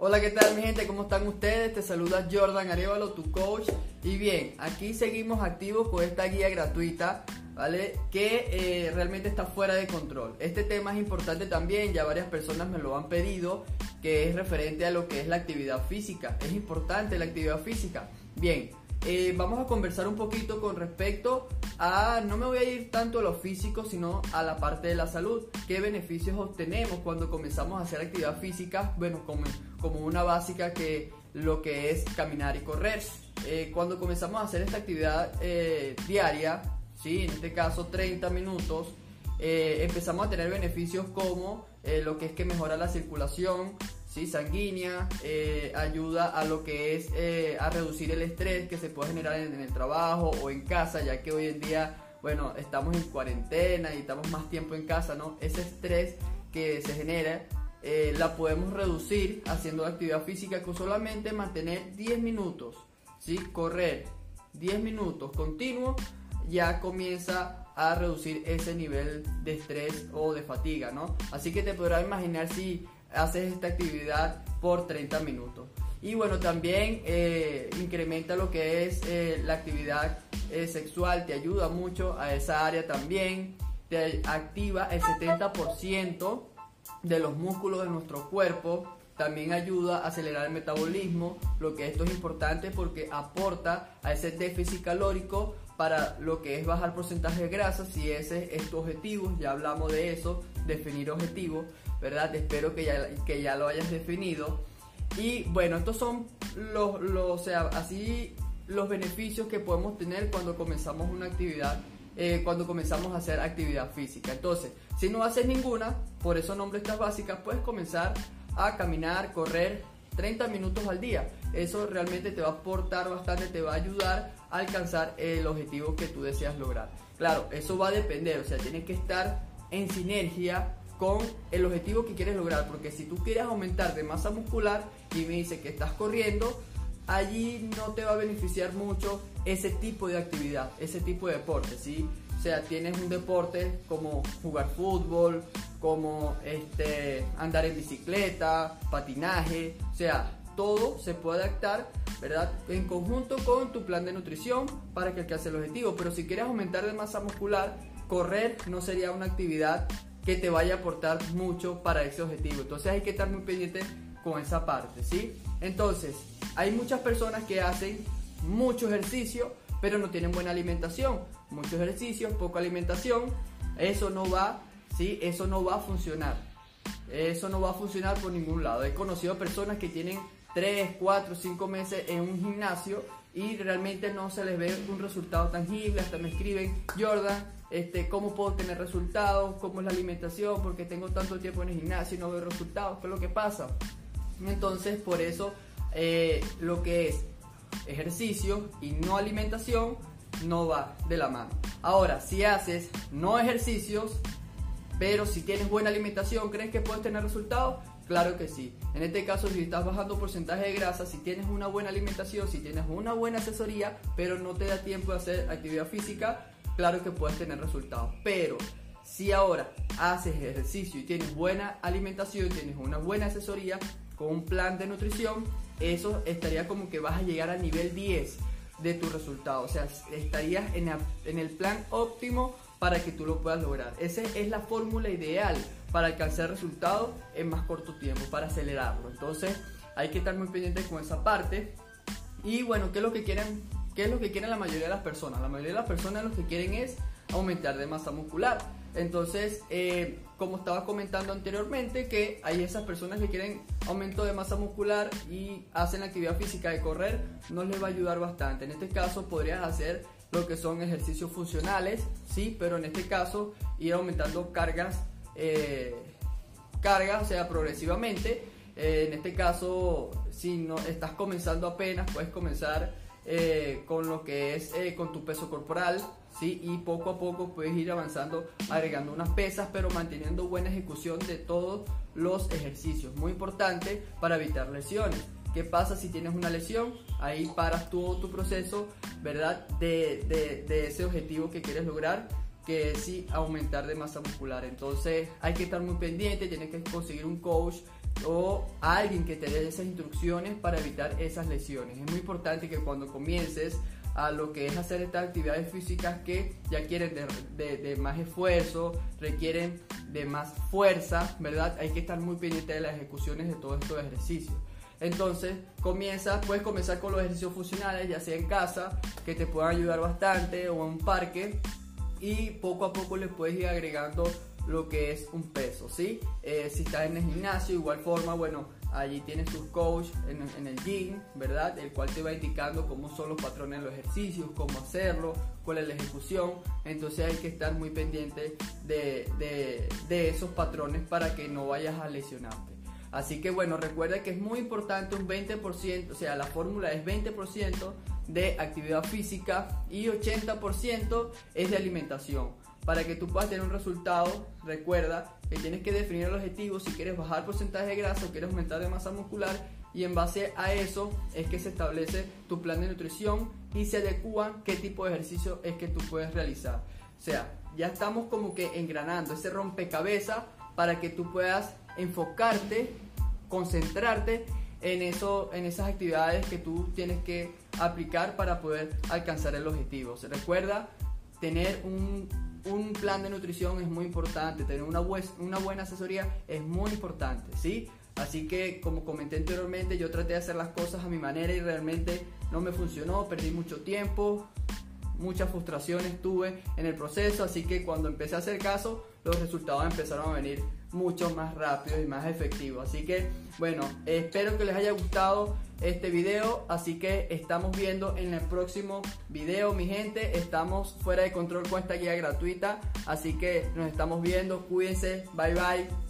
Hola, ¿qué tal mi gente? ¿Cómo están ustedes? Te saluda Jordan Arevalo, tu coach. Y bien, aquí seguimos activos con esta guía gratuita, ¿vale? Que eh, realmente está fuera de control. Este tema es importante también, ya varias personas me lo han pedido, que es referente a lo que es la actividad física. Es importante la actividad física. Bien, eh, vamos a conversar un poquito con respecto a, no me voy a ir tanto a lo físico, sino a la parte de la salud. ¿Qué beneficios obtenemos cuando comenzamos a hacer actividad física? Bueno, como, como una básica que lo que es caminar y correr. Eh, cuando comenzamos a hacer esta actividad eh, diaria, ¿sí? en este caso 30 minutos, empezamos a tener beneficios como lo que es que mejora la circulación, ¿sí? sanguínea, eh, ayuda a lo que es eh, a reducir el estrés que se puede generar en, el trabajo o en casa, ya que hoy en día, bueno, estamos en cuarentena y estamos más tiempo en casa, ¿no? Ese estrés que se genera eh, la podemos reducir haciendo actividad física con solamente mantener 10 minutos, ¿sí? Correr 10 minutos continuos ya comienza a reducir ese nivel de estrés o de fatiga, ¿no? Así que te podrás imaginar si haces esta actividad por 30 minutos. Y bueno, también eh, incrementa lo que es eh, la actividad sexual, te ayuda mucho a esa área también, te activa el 70% de los músculos de nuestro cuerpo, también ayuda a acelerar el metabolismo, lo que esto es importante porque aporta a ese déficit calórico para lo que es bajar porcentaje de grasa, si ese es tu objetivo, ya hablamos de eso, definir objetivos. ¿verdad? Espero que ya, que ya lo hayas definido. Y bueno, estos son los, o sea, así los beneficios que podemos tener cuando comenzamos una actividad, eh, cuando comenzamos a hacer actividad física. Entonces, si no haces ninguna, por eso nombre estas básicas, puedes comenzar a caminar, correr 30 minutos al día. Eso realmente te va a aportar bastante, te va a ayudar a alcanzar el objetivo que tú deseas lograr. Claro, eso va a depender, o sea, tienes que estar en sinergia con el objetivo que quieres lograr. Porque si tú quieres aumentar de masa muscular y me dice que estás corriendo, allí no te va a beneficiar mucho ese tipo de actividad, ese tipo de deporte, ¿sí? O sea, tienes un deporte como jugar fútbol, como este, andar en bicicleta, patinaje, o sea, todo se puede adaptar, ¿verdad? En conjunto con tu plan de nutrición para que alcance el objetivo. Pero si quieres aumentar de masa muscular, correr no sería una actividad que te vaya a aportar mucho para ese objetivo. Entonces hay que estar muy pendiente con esa parte, ¿sí? Entonces, hay muchas personas que hacen mucho ejercicio, pero no tienen buena alimentación. Mucho ejercicio, poca alimentación, eso no va, ¿sí? Eso no va a funcionar. Eso no va a funcionar por ningún lado. He conocido personas que tienen 3, 4, 5 meses en un gimnasio y realmente no se les ve un resultado tangible. Hasta me escriben, Jordan, este, cómo puedo tener resultados, cómo es la alimentación, porque tengo tanto tiempo en el gimnasio y no veo resultados, ¿qué es lo que pasa? Entonces, por eso, eh, lo que es ejercicio y no alimentación no va de la mano. Ahora, si haces no ejercicios, pero si tienes buena alimentación, ¿crees que puedes tener resultados? Claro que sí. En este caso, si estás bajando porcentaje de grasa, si tienes una buena alimentación, si tienes una buena asesoría, pero no te da tiempo de hacer actividad física, claro que puedes tener resultados. Pero si ahora haces ejercicio y tienes buena alimentación, tienes una buena asesoría con un plan de nutrición, eso estaría como que vas a llegar al nivel 10 de tu resultado. O sea, estarías en, el plan óptimo para que tú lo puedas lograr. Esa es la fórmula ideal para alcanzar resultados en más corto tiempo, para acelerarlo. Entonces, hay que estar muy pendiente con esa parte. Y bueno, ¿qué es lo que quieren ¿Qué es lo que quieren la mayoría de las personas? La mayoría de las personas lo que quieren es aumentar de masa muscular. Entonces, eh, como estaba comentando anteriormente, que hay esas personas que quieren aumento de masa muscular y hacen actividad física de correr, no les va a ayudar bastante. En este caso podrías hacer lo que son ejercicios funcionales, sí, pero en este caso ir aumentando cargas, eh, cargas, o sea, progresivamente. Eh, en este caso, si no estás comenzando apenas, puedes comenzar eh, con lo que es eh, con tu peso corporal, ¿sí? Y poco a poco puedes ir avanzando, agregando unas pesas, pero manteniendo buena ejecución de todos los ejercicios. Muy importante para evitar lesiones. ¿Qué pasa si tienes una lesión? Ahí paras todo tu proceso, ¿verdad? De, de, de ese objetivo que quieres lograr que es sí aumentar de masa muscular. Entonces hay que estar muy pendiente, tienes que conseguir un coach o alguien que te dé esas instrucciones para evitar esas lesiones. Es muy importante que cuando comiences a lo que es hacer estas actividades físicas que ya quieren de, más esfuerzo, requieren de más fuerza, ¿verdad? Hay que estar muy pendiente de las ejecuciones de todos estos ejercicios. Entonces, comienza, puedes comenzar con los ejercicios funcionales, ya sea en casa, que te puedan ayudar bastante, o en un parque, y poco a poco le puedes ir agregando lo que es un peso, ¿sí? Eh, si estás en el gimnasio, igual forma, bueno, allí tienes tus coach en, el gym, ¿verdad? El cual te va indicando cómo son los patrones de los ejercicios, cómo hacerlo, cuál es la ejecución. Entonces hay que estar muy pendiente de, de esos patrones para que no vayas a lesionarte. Así que bueno, recuerda que es muy importante un 20%, o sea, la fórmula es 20% de actividad física y 80% es de alimentación. Para que tú puedas tener un resultado, recuerda que tienes que definir el objetivo si quieres bajar porcentaje de grasa o quieres aumentar de masa muscular y en base a eso es que se establece tu plan de nutrición y se adecua qué tipo de ejercicio es que tú puedes realizar. O sea, ya estamos como que engranando ese rompecabezas para que tú puedas enfocarte, concentrarte en, eso, en esas actividades que tú tienes que aplicar para poder alcanzar el objetivo. Recuerda, tener un, un, plan de nutrición es muy importante, tener una, una buena asesoría es muy importante, ¿sí? Así que, como comenté anteriormente, yo traté de hacer las cosas a mi manera y realmente no me funcionó, perdí mucho tiempo, muchas frustraciones tuve en el proceso, así que cuando empecé a hacer caso, los resultados empezaron a venir mucho más rápido y más efectivo. Así que, bueno, espero que les haya gustado este video. Así que estamos viendo en el próximo video, mi gente. Estamos fuera de control con esta guía gratuita. Así que nos estamos viendo. Cuídense. Bye bye.